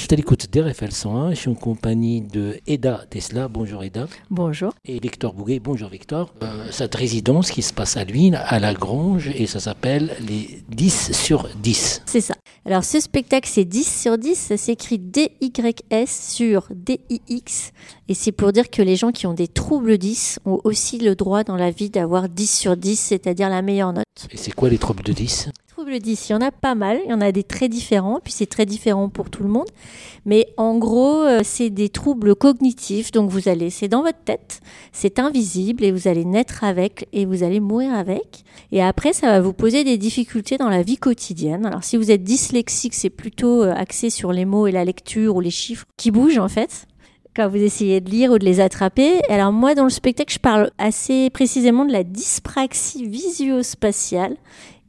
Suis à l'écoute d'RFL 101. Je suis en compagnie de Eda Tesla. Bonjour Eda. Bonjour. Et Victor Bouguet. Bonjour Victor. Euh, cette résidence qui se passe à Luynes, à la Grange, et ça s'appelle les 10 sur 10. C'est ça. Alors ce spectacle, c'est 10 sur 10. Ça s'écrit D-Y-S sur D-I-X. Et c'est pour dire que les gens qui ont des troubles 10 ont aussi le droit dans la vie d'avoir 10 sur 10, c'est-à-dire la meilleure note. Et c'est quoi les troubles de 10 troubles 10, il y en a pas mal, il y en a des très différents, puis c'est très différent pour tout le monde. Mais en gros, euh, c'est des troubles cognitifs, donc vous allez, c'est dans votre tête, c'est invisible et vous allez naître avec et vous allez mourir avec. Et après, ça va vous poser des difficultés dans la vie quotidienne. Alors si vous êtes dyslexique, c'est plutôt euh, axé sur les mots et la lecture ou les chiffres qui bougent en fait quand vous essayez de lire ou de les attraper. Alors moi, dans le spectacle, je parle assez précisément de la dyspraxie visuospatiale.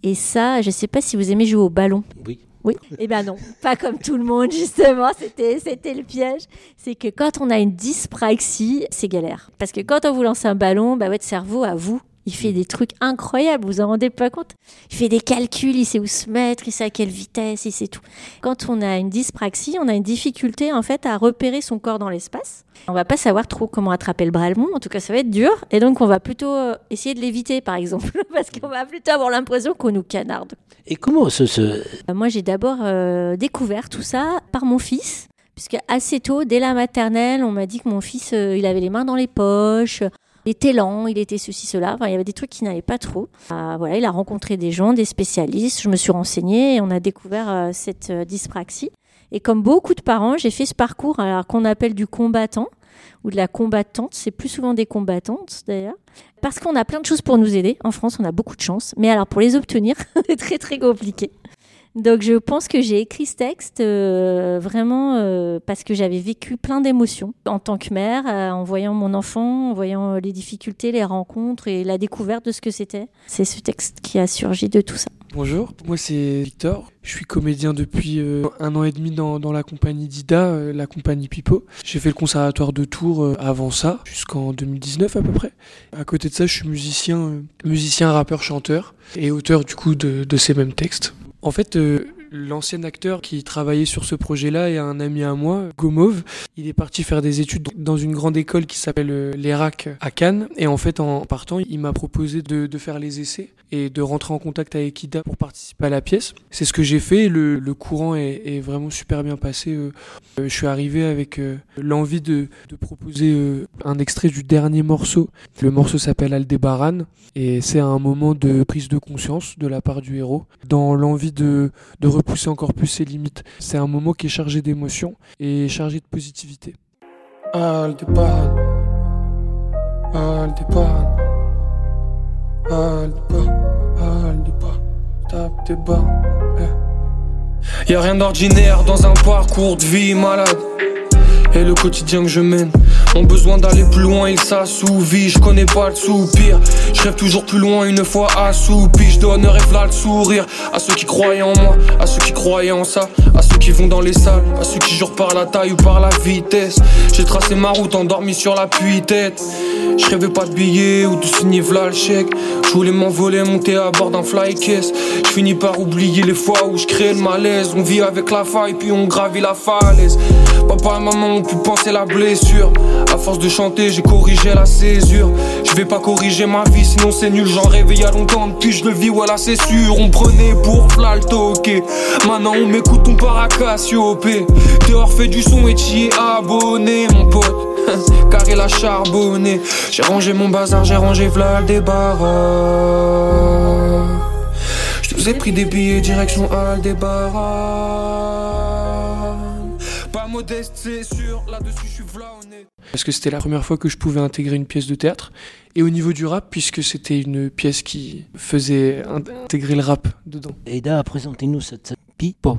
Et ça, je ne sais pas si vous aimez jouer au ballon. Oui. Oui. Eh bien non, pas comme tout le monde justement. C'était c'était le piège. C'est que quand on a une dyspraxie, c'est galère. Parce que quand on vous lance un ballon, bah, votre cerveau à vous il fait des trucs incroyables, vous vous en rendez pas compte. Il fait des calculs, il sait où se mettre, il sait à quelle vitesse, il sait tout. Quand on a une dyspraxie, on a une difficulté en fait à repérer son corps dans l'espace. On va pas savoir trop comment attraper le bras En tout cas, ça va être dur. Et donc, on va plutôt euh, essayer de l'éviter, par exemple, parce qu'on va plutôt avoir l'impression qu'on nous canarde. Et comment ce... ce... Euh, moi, j'ai d'abord euh, découvert tout ça par mon fils. Puisque assez tôt, dès la maternelle, on m'a dit que mon fils, il avait les mains dans les poches, il était lent, il était ceci, cela. Enfin, il y avait des trucs qui n'allaient pas trop. Euh, voilà, il a rencontré des gens, des spécialistes. Je me suis renseignée et on a découvert euh, cette euh, dyspraxie. Et comme beaucoup de parents, j'ai fait ce parcours qu'on appelle du combattant ou de la combattante. C'est plus souvent des combattantes d'ailleurs. Parce qu'on a plein de choses pour nous aider. En France, on a beaucoup de chance. Mais alors pour les obtenir, c'est très très compliqué. Donc je pense que j'ai écrit ce texte euh, vraiment euh, parce que j'avais vécu plein d'émotions en tant que mère, euh, en voyant mon enfant, en voyant les difficultés, les rencontres et la découverte de ce que c'était. C'est ce texte qui a surgi de tout ça. Bonjour, moi c'est Victor. Je suis comédien depuis un an et demi dans, la compagnie d'Ida, la compagnie Pipo. J'ai fait le conservatoire de Tours avant ça, jusqu'en 2019 à peu près. À côté de ça, je suis musicien, musicien, rappeur, chanteur et auteur du coup de ces mêmes textes. En fait, euh, l'ancien acteur qui travaillait sur ce projet-là est un ami à moi, Gomov. Il est parti faire des études dans une grande école qui s'appelle euh, l'ERAC à Cannes. Et en fait, en partant, il m'a proposé de, de, faire les essais et de rentrer en contact avec Ida pour participer à la pièce. C'est ce que j'ai fait. Le, courant est, vraiment super bien passé. Euh, je suis arrivé avec l'envie de, proposer un extrait du dernier morceau. Le morceau s'appelle Aldébaran et c'est un moment de prise de conscience de la part du héros dans l'envie de, de repousser encore plus ses limites. C'est un moment qui est chargé d'émotions et chargé de positivité. Aldebaran, Aldebaran, Aldebaran, Aldebaran, tes. Eh. Y'a rien d'ordinaire dans un parcours de vie malade. Et le quotidien que je mène ont besoin d'aller plus loin, il s'assouvit. Je connais pas le soupir. Je rêve toujours plus loin une fois assoupi. Je donnerai là le sourire à ceux qui croyaient en moi, à ceux qui croyaient en ça, qui vont dans les salles, à ceux qui jurent par la taille ou par la vitesse. J'ai tracé ma route endormi sur la tête Je rêvais pas de billets ou de signer v'là le chèque. Je voulais m'envoler, monter à bord d'un fly case. Je finis par oublier les fois où je crée le malaise. On vit avec la faille, puis on gravit la falaise. Papa et maman ont pu penser la blessure. À force de chanter, j'ai corrigé la césure. Je vais pas corriger ma vie, sinon c'est nul. J'en rêvais y a longtemps, depuis je le vis, voilà c'est sûr. On prenait pour ok Maintenant on m'écoute, on part à Cassiope. Dehors fait du son et t'y es abonné, mon pote. Car il a charbonné. J'ai rangé mon bazar, j'ai rangé v'là des barres. Je vous ai pris des billets direction Aldebaran modeste, c'est sûr. Là-dessus, je suis Parce que c'était la première fois que je pouvais intégrer une pièce de théâtre. Et au niveau du rap, puisque c'était une pièce qui faisait intégrer le rap dedans. Eda, présentez-nous cette pipo.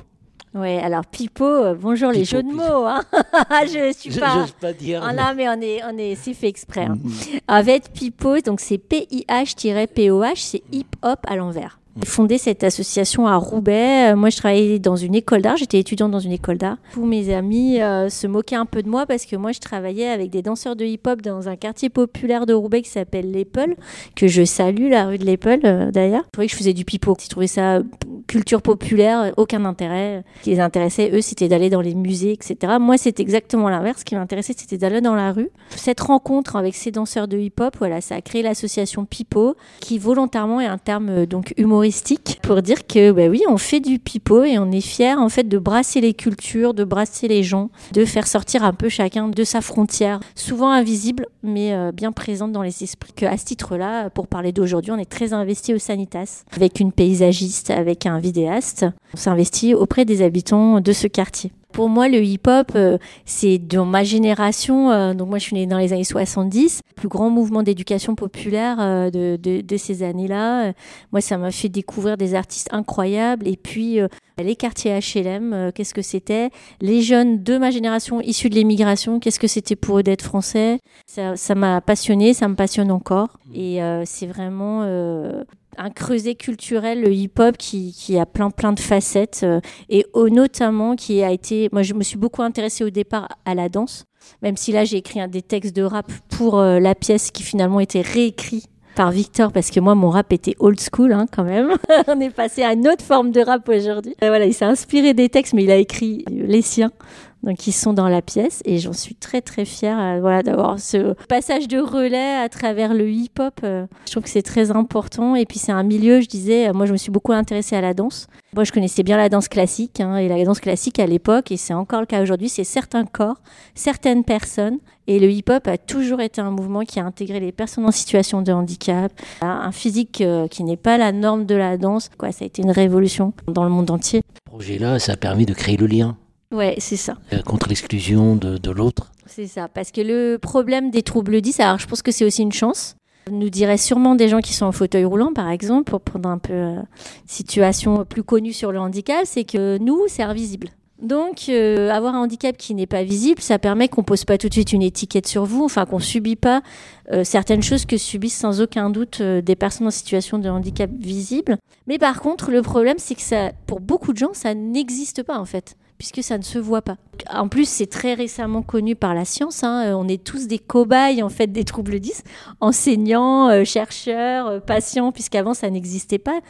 Oui, alors Pipo, euh, bonjour les jeux de mots. Hein je suis pas. Je, pas dire. Ah, non, mais on est, on est, c'est fait exprès. Hein. Avec Pipo, donc c'est P-I-H-P-O-H, c'est hip hop à l'envers. Fondé cette association à Roubaix. Euh, moi, je travaillais dans une école d'art. J'étais étudiante dans une école d'art. Tous mes amis euh, se moquaient un peu de moi parce que moi, je travaillais avec des danseurs de hip-hop dans un quartier populaire de Roubaix qui s'appelle l'Épaule, que je salue, la rue de l'Épaule euh, d'ailleurs. Je trouvais que je faisais du pipeau. Ils trouvaient ça culture populaire, aucun intérêt. Ce qui les intéressait, eux, c'était d'aller dans les musées, etc. Moi, c'est exactement l'inverse. Ce qui m'intéressait, c'était d'aller dans la rue. Cette rencontre avec ces danseurs de hip-hop, voilà, ça a créé l'association Pipo, qui volontairement est un terme donc humoristique pour dire que, bah oui, on fait du pipo et on est fier en fait de brasser les cultures, de brasser les gens, de faire sortir un peu chacun de sa frontière, souvent invisible, mais euh, bien présente dans les esprits. Que à ce titre-là, pour parler d'aujourd'hui, on est très investi au Sanitas, avec une paysagiste, avec un vidéaste. On s'investit auprès des habitants de ce quartier. Pour moi, le hip-hop, euh, c'est dans ma génération. Euh, donc moi, je suis née dans les années 70. Le plus grand mouvement d'éducation populaire euh, de, de, de, ces années-là. moi, ça m'a fait découvrir des artistes incroyables. Et puis, les quartiers HLM, qu'est-ce que c'était? Les jeunes de ma génération issus de l'émigration, qu'est-ce que c'était pour eux d'être français? Ça m'a passionné, ça me passionne encore. Et c'est vraiment un creuset culturel, le hip-hop, qui, a plein plein de facettes euh, et notamment qui a été, moi je me suis beaucoup intéressée au départ à la danse, même si là j'ai écrit un des textes de rap pour euh, la pièce qui finalement était réécrit par Victor parce que moi mon rap était old school hein, quand même. On est passé à une autre forme de rap aujourd'hui. Voilà, il s'est inspiré des textes mais il a écrit les siens donc ils sont dans la pièce et j'en suis très très fière euh, voilà d'avoir ce passage de relais à travers le hip-hop. Euh. je trouve que c'est très important et puis c'est un milieu, je disais, euh, moi je me suis beaucoup intéressée à la danse. Moi je connaissais bien la danse classique hein, et la danse classique à l'époque et c'est encore le cas aujourd'hui, c'est certains corps, certaines personnes et le hip-hop a toujours été un mouvement qui a intégré les personnes en situation de handicap, un physique qui n'est pas la norme de la danse. Ça a été une révolution dans le monde entier. Ce projet-là, ça a permis de créer le lien Ouais, c'est ça. Euh, contre l'exclusion de, de l'autre. C'est ça, parce que le problème des troubles 10, alors je pense que c'est aussi une chance. Nous dirait sûrement des gens qui sont en fauteuil roulant, par exemple, pour prendre un peu euh, situation plus connue sur le handicap, c'est que nous, c'est invisible. Donc, euh, avoir un handicap qui n'est pas visible, ça permet qu'on pose pas tout de suite une étiquette sur vous, enfin qu'on subit pas euh, certaines choses que subissent sans aucun doute des personnes en situation de handicap visible. Mais par contre, le problème, c'est que ça, pour beaucoup de gens, ça n'existe pas en fait puisque ça ne se voit pas. En plus, c'est très récemment connu par la science. Hein. Euh, on est tous des cobayes en fait des troubles 10, enseignants, euh, chercheurs, euh, patients, puisqu'avant ça n'existait pas.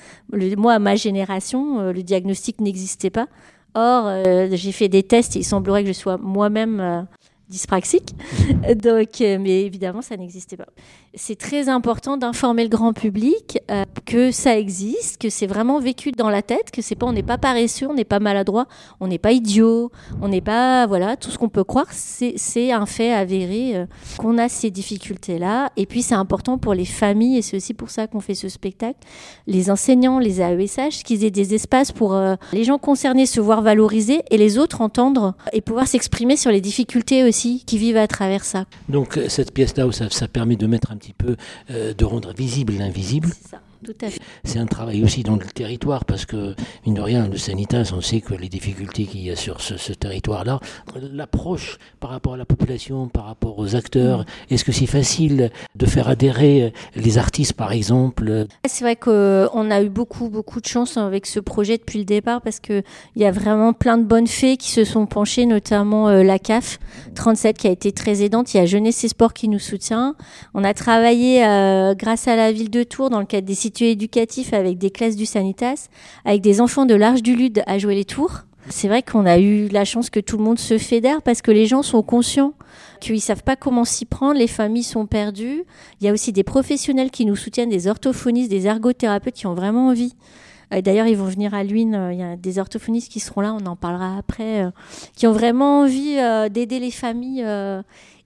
moi, à ma génération, le diagnostic n'existait pas. Or, j'ai fait des tests et il semblerait que je sois moi-même dyspraxique. Donc, mais évidemment, ça n'existait pas c'est très important d'informer le grand public euh, que ça existe, que c'est vraiment vécu dans la tête, que c'est pas on n'est pas paresseux, on n'est pas maladroit, on n'est pas idiot, on n'est pas voilà tout ce qu'on peut croire, c'est un fait avéré euh, qu'on a ces difficultés là. Et puis c'est important pour les familles et c'est aussi pour ça qu'on fait ce spectacle, les enseignants, les AESH, qu'ils aient des espaces pour euh, les gens concernés se voir valoriser et les autres entendre et pouvoir s'exprimer sur les difficultés aussi qui vivent à travers ça. Donc cette pièce là où ça, ça permet de mettre un petit peu euh, de rendre visible l'invisible. C'est un travail aussi dans le territoire parce que, mine de rien, le Sanitas, on sait que les difficultés qu'il y a sur ce, territoire-là, l'approche par rapport à la population, par rapport aux acteurs, mm. est-ce que c'est facile de faire adhérer les artistes, par exemple? C'est vrai qu'on a eu beaucoup, beaucoup de chance avec ce projet depuis le départ parce qu'il y a vraiment plein de bonnes fées qui se sont penchées, notamment euh, la CAF 37 qui a été très aidante. Il y a Jeunesse et Sport qui nous soutient. On a travaillé euh, grâce à la ville de Tours dans le cadre des éducatif avec des classes du Sanitas, avec des enfants de l'Arche du Lude à jouer les tours. C'est vrai qu'on a eu la chance que tout le monde se fédère parce que les gens sont conscients qu'ils savent pas comment s'y prendre, les familles sont perdues. Il y a aussi des professionnels qui nous soutiennent, des orthophonistes, des ergothérapeutes qui ont vraiment envie. Euh, d'ailleurs, ils vont venir à Luynes. Euh, il y a des orthophonistes qui seront là, on en parlera après, euh, qui ont vraiment envie d'aider les familles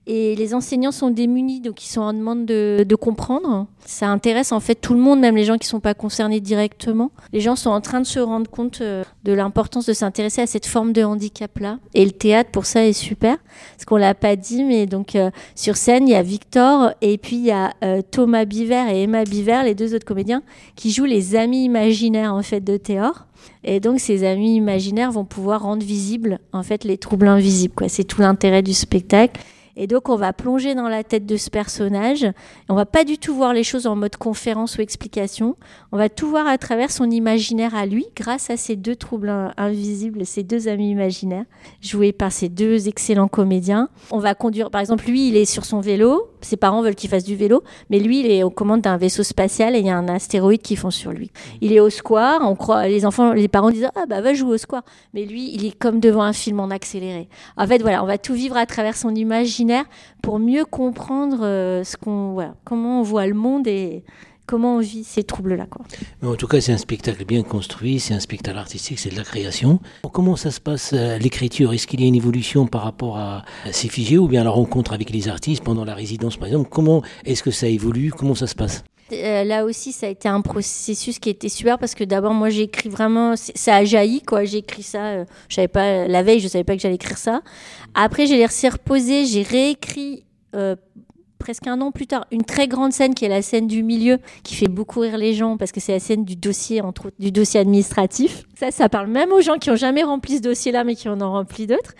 et les enseignants sont démunis, donc ils sont en demande de, de, comprendre. Ça intéresse en fait tout le monde, même les gens qui ne sont pas concernés directement. Les gens sont en train de se rendre compte euh, de l'importance de s'intéresser à cette forme de handicap-là. Et le théâtre, pour ça, est super. Parce qu'on l'a pas dit, mais donc euh, sur scène, il y a Victor et puis il y a euh, Thomas Biver et Emma Biver, les deux autres comédiens, qui jouent les amis imaginaires en fait de Théor. Et donc ces amis imaginaires vont pouvoir rendre visibles en fait les troubles invisibles. C'est tout l'intérêt du spectacle. Et donc, on va plonger dans la tête de ce personnage. On va pas du tout voir les choses en mode conférence ou explication. On va tout voir à travers son imaginaire à lui, grâce à ces deux troubles invisibles, ces deux amis imaginaires, joués par ces deux excellents comédiens. On va conduire, par exemple, lui, il est sur son vélo. Ses parents veulent qu'il fasse du vélo, mais lui, il est aux commandes d'un vaisseau spatial et il y a un astéroïde qui fonce sur lui. Il est au square. On croit, les enfants, les parents disent ah bah va jouer au square, mais lui, il est comme devant un film en accéléré. En fait, voilà, on va tout vivre à travers son imaginaire pour mieux comprendre euh, ce qu'on, comment on voit le monde et comment on vit ces troubles-là. En tout cas, c'est un spectacle bien construit, c'est un spectacle artistique, c'est de la création. Comment ça se passe euh, l'écriture? Est-ce qu'il y a une évolution par rapport à ces figés ou bien la rencontre avec les artistes pendant la résidence, par exemple? Comment est-ce que ça évolue? Comment ça se passe? Euh, là aussi, ça a été un processus qui était super parce que d'abord, moi, j'ai écrit vraiment, ça a jailli, quoi. J'ai écrit ça, euh, je savais pas, la veille, je savais pas que j'allais écrire ça. Après, j'ai laissé reposer, j'ai réécrit euh, presque un an plus tard une très grande scène qui est la scène du milieu, qui fait beaucoup rire les gens parce que c'est la scène du dossier, entre du dossier administratif. Ça, ça parle même aux gens qui ont jamais rempli ce dossier-là, mais qui en ont rempli d'autres.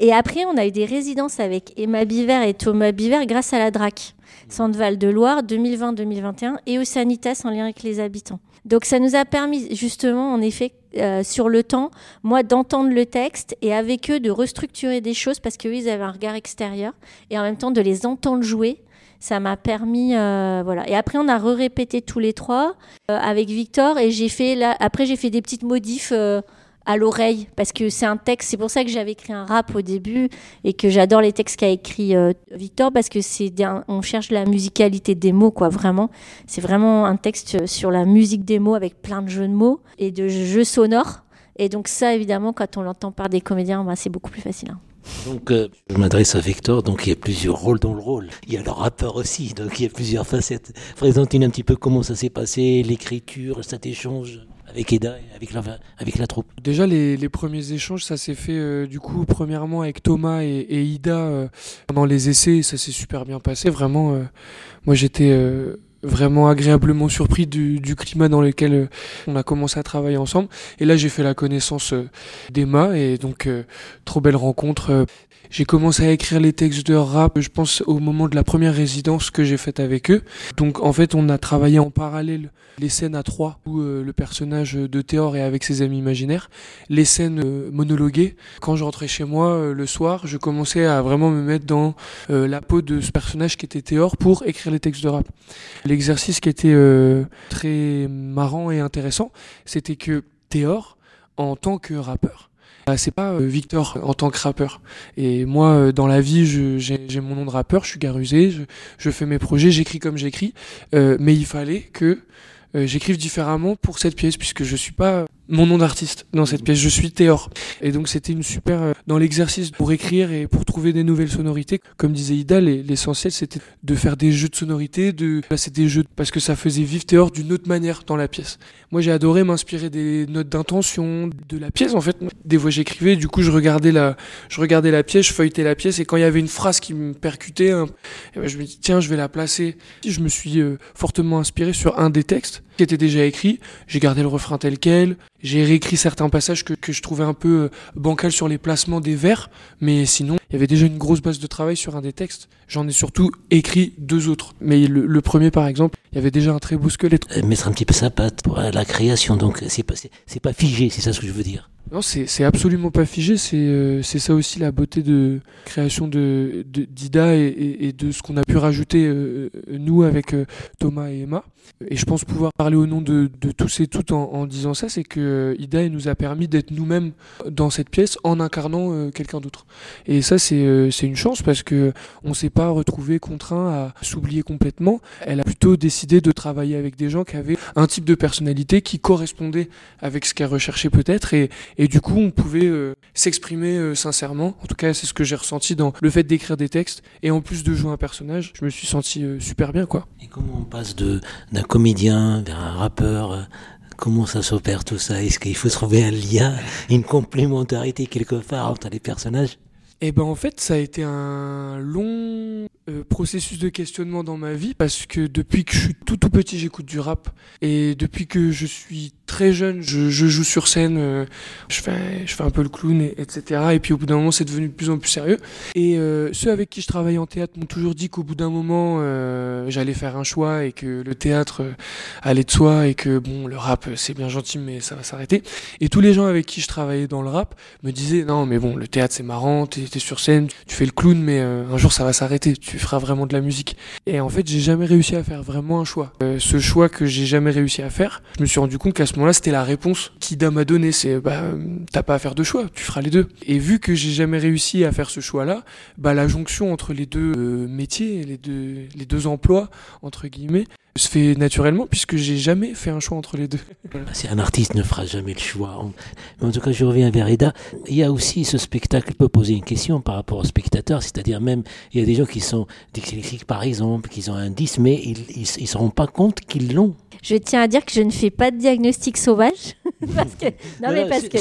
Et après, on a eu des résidences avec Emma Biver et Thomas Biver grâce à la DRAC. Centre-Val de Loire 2020-2021 et au Sanitas en lien avec les habitants. Donc ça nous a permis justement, en effet, euh, sur le temps, moi, d'entendre le texte et avec eux de restructurer des choses parce qu'eux, ils avaient un regard extérieur et en même temps de les entendre jouer. Ça m'a permis, euh, voilà. Et après, on a re-répété tous les trois euh, avec Victor et j'ai fait là. Après, j'ai fait des petites modifs à l'oreille parce que c'est un texte. C'est pour ça que j'avais écrit un rap au début et que j'adore les textes qu'a écrit euh, Victor parce que c'est on cherche la musicalité des mots quoi vraiment. C'est vraiment un texte sur la musique des mots avec plein de jeux de mots et de jeux sonores. Et donc ça évidemment quand on l'entend par des comédiens, bah, c'est beaucoup plus facile. Hein. Donc, euh, je m'adresse à Victor, donc il y a plusieurs rôles dans le rôle. Il y a le rappeur aussi, donc il y a plusieurs facettes. Présente-nous un petit peu comment ça s'est passé, l'écriture, cet échange avec Eda et avec la, avec la troupe Déjà, les, les premiers échanges, ça s'est fait euh, du coup, premièrement avec Thomas et, Ida euh, pendant les essais, ça s'est super bien passé. Vraiment, euh, moi j'étais vraiment agréablement surpris du, du, climat dans lequel on a commencé à travailler ensemble. Et là, j'ai fait la connaissance d'Emma et donc trop belle rencontre. J'ai commencé à écrire les textes de rap, je pense, au moment de la première résidence que j'ai faite avec eux. Donc, en fait, on a travaillé en parallèle les scènes à trois où euh, le personnage de Théor est avec ses amis imaginaires, les scènes euh, monologuées. Quand je rentrais chez moi euh, le soir, je commençais à vraiment me mettre dans la peau de ce personnage qui était Théor pour écrire les textes de rap. L'exercice qui était très marrant et intéressant, c'était que Théor, en tant que rappeur, bah, c'est pas euh, Victor en tant que rappeur. Et moi, euh, dans la vie, j'ai mon nom de rappeur, je suis garusé, je, je fais mes projets, j'écris comme j'écris, euh, mais il fallait que j'écrive différemment pour cette pièce, puisque je suis pas mon nom d'artiste dans cette pièce. Je suis Théor. Et donc c'était une super euh, dans l'exercice pour écrire et pour trouver des nouvelles sonorités. Comme disait Ida, l'essentiel c'était de faire des jeux de sonorités, de passer des jeux parce que ça faisait vivre Théor d'une autre manière dans la pièce. Moi j'ai adoré m'inspirer des notes d'intention de la pièce en fait. Des fois j'écrivais, du coup je regardais la je regardais la pièce, je feuilletais la pièce et quand il y avait une phrase qui me percutait, eh ben, je me dis tiens je vais la placer. Je me suis euh, fortement inspiré sur un des textes qui était déjà écrit. J'ai gardé le refrain tel quel. J'ai réécrit certains passages que, que, je trouvais un peu euh, bancal sur les placements des vers, mais sinon, il y avait déjà une grosse base de travail sur un des textes. J'en ai surtout écrit deux autres. Mais le, premier, par exemple, il y avait déjà un très beau squelette. Euh, mettre un petit peu sa patte pour la création, donc c'est pas, c'est pas figé, c'est ça ce que je veux dire. Non, c'est absolument pas figé. C'est euh, ça aussi la beauté de création de d'Ida et, et, de ce qu'on a pu rajouter euh, nous avec euh, Thomas et Emma. Et je pense pouvoir parler au nom de, de tous et toutes en, en disant ça, c'est que Ida nous a permis d'être nous-mêmes dans cette pièce en incarnant quelqu'un d'autre. Et ça, c'est une chance parce que on s'est pas retrouvé contraint à s'oublier complètement. Elle a plutôt décidé de travailler avec des gens qui avaient un type de personnalité qui correspondait avec ce qu'elle recherchait peut-être et du coup, on pouvait euh, s'exprimer euh, sincèrement. En tout cas, c'est ce que j'ai ressenti dans le fait d'écrire des textes. Et en plus de jouer un personnage, je me suis senti euh, super bien, quoi. Et comment on passe de d'un comédien vers un rappeur Comment ça s'opère tout ça? Est-ce qu'il faut trouver un lien, une complémentarité quelque part entre les personnages? Eh ben en fait, ça a été un long processus de questionnement dans ma vie parce que depuis que je suis tout tout petit, j'écoute du rap et depuis que je suis très jeune, je, joue sur scène, euh, je, fais, je fais un peu le clown, etc. Et puis au bout d'un moment, c'est devenu de plus en plus sérieux. Et euh, ceux avec qui je travaille en théâtre m'ont toujours dit qu'au bout d'un moment, euh, j'allais faire un choix et que le théâtre allait de soi et que bon, le rap, c'est bien gentil, mais ça va s'arrêter. Et tous les gens avec qui je travaillais dans le rap me disaient non, mais bon, le théâtre c'est marrant, t'es es sur scène, tu fais le clown, mais un jour ça va s'arrêter, feras vraiment de la musique. Et en fait, j'ai jamais réussi à faire vraiment un choix. ce choix que j'ai jamais réussi à faire, je me suis rendu compte qu'à ce moment-là, c'était la réponse qu'Ida m'a donnée. C'est, bah, t'as pas à faire de choix, tu feras les deux. Et vu que j'ai jamais réussi à faire ce choix-là, bah, la jonction entre les deux euh, métiers, les deux, les deux emplois, entre guillemets, se fait naturellement puisque j'ai jamais fait un choix entre les deux. C'est un artiste ne fera jamais le choix. En tout cas, je reviens vers Eda. Il y a aussi ce spectacle peut poser une question par rapport aux spectateurs, c'est-à-dire même il y a des gens qui sont dyslexiques par exemple, qui ont un 10 mais ils ils, se rendent pas compte qu'ils l'ont. Je tiens à dire que je ne fais pas de diagnostic sauvage parce que non, mais parce que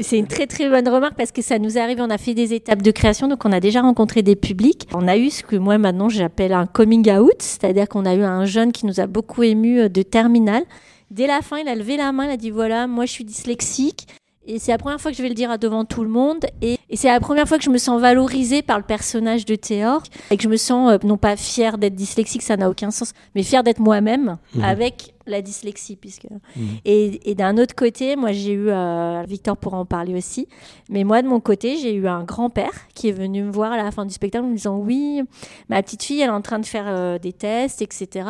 c'est une très très bonne remarque parce que ça nous arrive. On a fait des étapes de création, donc on a déjà rencontré des publics. On a eu ce que moi maintenant j'appelle un coming out, c'est-à-dire qu'on a eu un jeune qui nous nous a beaucoup ému euh, de Terminal. Dès la fin, il a levé la main, il a dit voilà, moi je suis dyslexique. Et c'est la première fois que je vais le dire devant tout le monde. Et, c'est la première fois que je me sens valorisée par le personnage de Théor. Et que je me sens, euh, non pas fière d'être dyslexique, ça n'a aucun sens, mais fière d'être moi-même mhm. avec la dyslexie. Puisque... Mhm. Et, d'un autre côté, moi j'ai eu, euh, Victor pourra en parler aussi, mais moi de mon côté, j'ai eu un grand-père qui est venu me voir à la fin du spectacle en me disant oui, ma petite fille, elle est en train de faire des tests, etc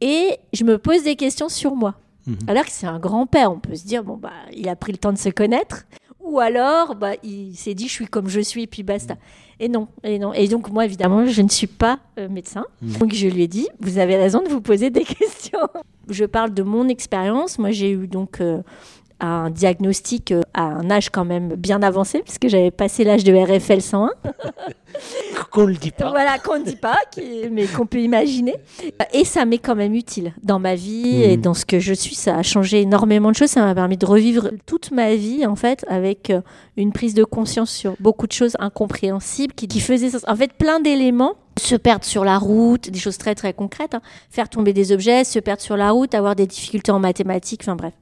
et je me pose des questions sur moi. Mhm. Alors que c'est un grand-père, on peut se dire, bon, bah, il a pris le temps de se connaître, ou alors, bah, il s'est dit, je suis comme je suis, et puis basta. Et non, et non. Et donc, moi, évidemment, je ne suis pas euh, médecin. Mhm. Donc, je lui ai dit, vous avez raison de vous poser des questions. je parle de mon expérience. Moi, j'ai eu donc. Euh, un diagnostic euh, à un âge quand même bien avancé, puisque j'avais passé l'âge de RFL 101. qu'on ne dit pas. Voilà, qu'on ne dit pas, mais qu'on peut imaginer. Et ça m'est quand même utile dans ma vie et mmh. dans ce que je suis. Ça a changé énormément de choses. Ça m'a permis de revivre toute ma vie, en fait, avec euh, une prise de conscience sur beaucoup de choses incompréhensibles qui, qui faisaient En fait, plein d'éléments se perdre sur la route, des choses très très concrètes, hein. faire tomber des objets, se perdre sur la route, avoir des difficultés en mathématiques, enfin bref,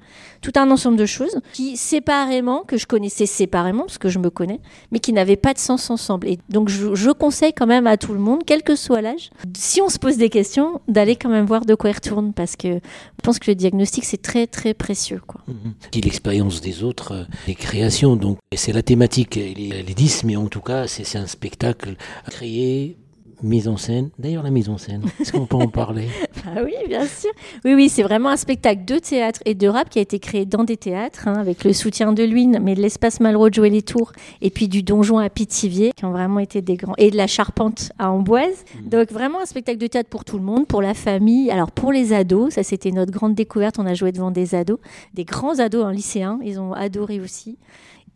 tout un ensemble de choses qui séparément, que je connaissais séparément, parce que je me connais, mais qui n'avaient pas de sens ensemble. Et donc je, conseille quand même à tout le monde, quel que soit l'âge, si on se pose des questions, d'aller quand même voir de quoi il retourne, parce que je pense que le diagnostic c'est très très précieux. Quoi. Mmh. L'expérience des autres, euh, les créations, donc c'est la thématique, les, les 10, mais en tout cas c'est un spectacle créé mise en scène. D'ailleurs, la mise en scène, est-ce qu'on peut en parler ah Oui, bien sûr. Oui, oui, c'est vraiment un spectacle de théâtre et de rap qui a été créé dans des théâtres, hein, avec le soutien de Luynes, mais de l'espace Malraux de Jouer les Tours, et puis du Donjon à Pithiviers, qui ont vraiment été des grands, et de la Charpente à Amboise. Mmh. Donc, vraiment un spectacle de théâtre pour tout le monde, pour la famille. Alors, pour les ados, ça c'était notre grande découverte. On a joué devant des ados, des grands ados, en lycéens, ils ont adoré aussi.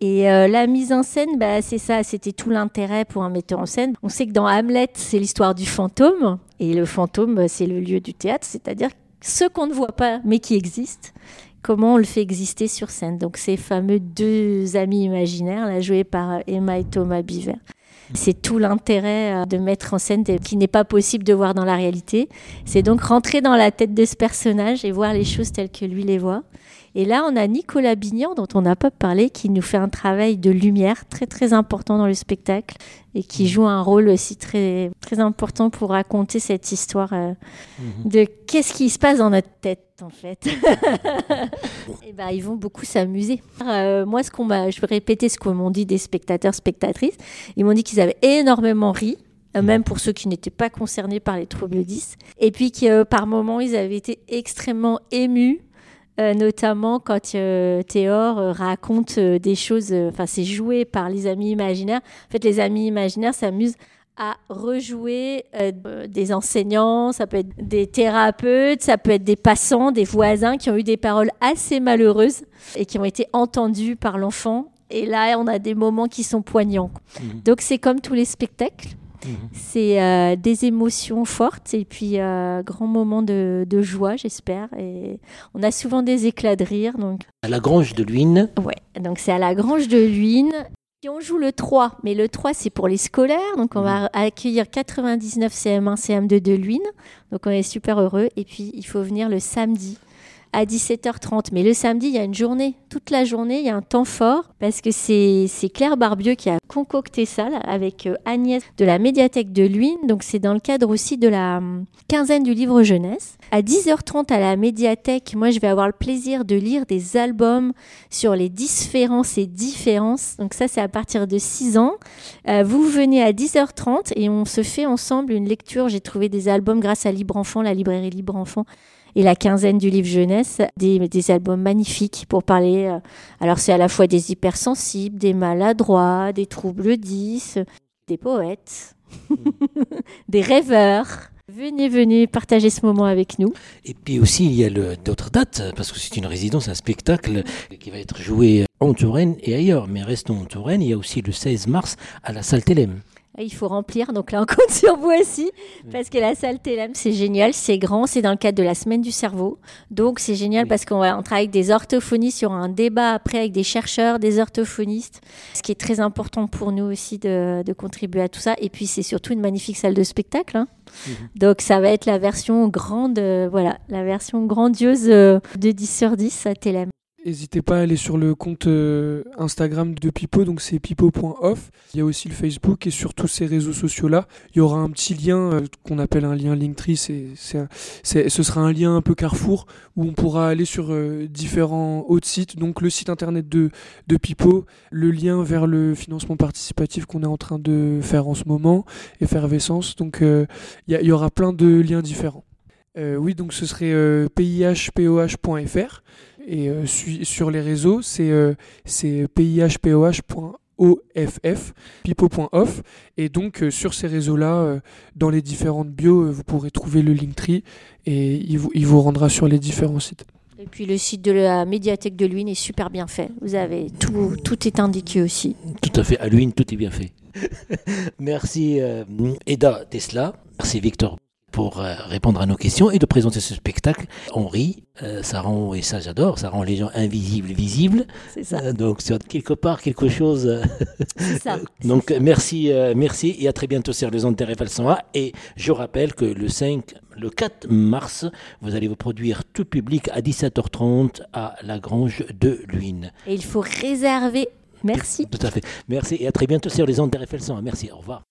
Et euh, la mise en scène, bah, c'est ça, c'était tout l'intérêt pour un metteur en scène. On sait que dans Hamlet, c'est l'histoire du fantôme, et le fantôme, c'est le lieu du théâtre, c'est-à-dire ce qu'on ne voit pas, mais qui existe. Comment on le fait exister sur scène. Donc ces fameux deux amis imaginaires, là, joués par Emma et Thomas Biver. C'est tout l'intérêt euh, de mettre en scène qui n'est pas possible de voir dans la réalité. C'est donc rentrer dans la tête de ce personnage et voir les choses telles que lui les voit. Et là, on a Nicolas Bignan, dont on n'a pas parlé, qui nous fait un travail de lumière très très important dans le spectacle et qui joue un rôle aussi très très important pour raconter cette histoire euh, mhm. de qu'est-ce qui se passe dans notre tête en fait. et ben, ils vont beaucoup s'amuser. Euh, moi, ce qu'on m'a, je vais répéter ce qu'on m'ont dit des spectateurs spectatrices. Ils m'ont dit qu'ils avaient énormément ri euh, même pour ceux qui n'étaient pas concernés par les troubles 10. Et puis que par moments, ils avaient été extrêmement émus euh, notamment quand euh, Théor euh, raconte des choses, enfin c'est joué par les amis imaginaires. En fait, les amis imaginaires s'amusent à rejouer des enseignants, ça peut être des thérapeutes, ça peut être des passants, des voisins qui ont eu des paroles assez malheureuses et qui ont été entendues par l'enfant. Et là, on a des moments qui sont poignants. Mmh. Donc c'est comme tous les spectacles. Mhm. C'est euh, des émotions fortes et puis euh, grand moment de, joie, j'espère. Et on a souvent des éclats de rire. Donc... À la Grange de Luynes Ouais, donc c'est à la Grange de Luynes. Et on joue le 3, mais le 3 c'est pour les scolaires, donc on va mhm. accueillir 99 CM1, CM2 de Luynes, donc on est super heureux. Et puis il faut venir le samedi à 17h30. Mais le samedi, il y a une journée, toute la journée, il y a un temps fort parce que c'est Claire Barbieux qui a concocté ça avec euh, Agnès de la médiathèque de Luynes. Donc c'est dans le cadre aussi de la hum, quinzaine du livre jeunesse. À 10h30 à la médiathèque, moi je vais avoir le plaisir de lire des albums sur les différences et différences. Donc ça c'est à partir de 6 ans. Euh, vous venez à 10h30 et on se fait ensemble une lecture. J'ai trouvé des albums grâce à Libre Enfant, la librairie Libre Enfant et la quinzaine du livre jeunesse, des, albums magnifiques pour parler. Euh, alors c'est à la fois des hypersensibles, des maladroits, des troubles 10, des poètes, des rêveurs. Venez, venez partager ce moment avec nous. Et puis aussi, il y a d'autres dates, parce que c'est une résidence, un spectacle qui va être joué en Touraine et ailleurs. Mais restons en Touraine, il y a aussi le 16 mars à la salle Télém. Il faut remplir, donc là on compte sur vous aussi, parce que la salle Télém c'est génial, c'est grand, c'est dans le cadre de la semaine du cerveau. Donc c'est génial parce qu'on on travaille avec des orthophonistes sur un débat après avec des chercheurs, des orthophonistes, ce qui est très important pour nous aussi de, contribuer à tout ça. Et puis c'est surtout une magnifique salle de spectacle. Hein. Mhm. Donc ça va être la version grande, euh, voilà, la version grandiose euh, de 10 sur 10 à Télém. N'hésitez pas à aller sur le compte euh, Instagram de Pipo, donc c'est pipo.off. Il y a aussi le Facebook et sur tous ces réseaux sociaux-là, il y aura un petit lien euh, qu'on appelle un lien Linktree. C'est, ce sera un lien un peu carrefour où on pourra aller sur euh, différents autres sites, donc le site internet de, de Pipo, le lien vers le financement participatif qu'on est en train de faire en ce moment, Effervescence. Donc il y, aura plein de liens différents. oui, donc ce serait pihpoh.fr. Et euh, sur les réseaux, c'est euh, pihpoh.off, pipo.off. Et donc, euh, sur ces réseaux-là, dans les différentes bios, vous pourrez trouver le Linktree et il vous, il vous rendra sur les différents sites. Et puis le site de la médiathèque de Luynes est super bien fait. Vous avez tout, tout est indiqué aussi. Tout à fait. À Luynes, tout est bien fait. Merci Eda Tesla. Merci Victor pour euh, répondre à nos questions et de présenter ce spectacle. On rit, euh, ça rend, et ça j'adore, ça rend les gens invisibles visibles. C'est ça. Euh, donc c'est quelque part quelque chose. c'est ça. donc merci, merci et à très bientôt sur les ondes de 101. Et je rappelle que le 5, le 4 mars, vous allez vous produire tout public à 17h30 à la Grange de Luynes. Et il faut réserver. Merci. Tout, à fait. Merci et à très bientôt sur les ondes de 101. Merci, au revoir.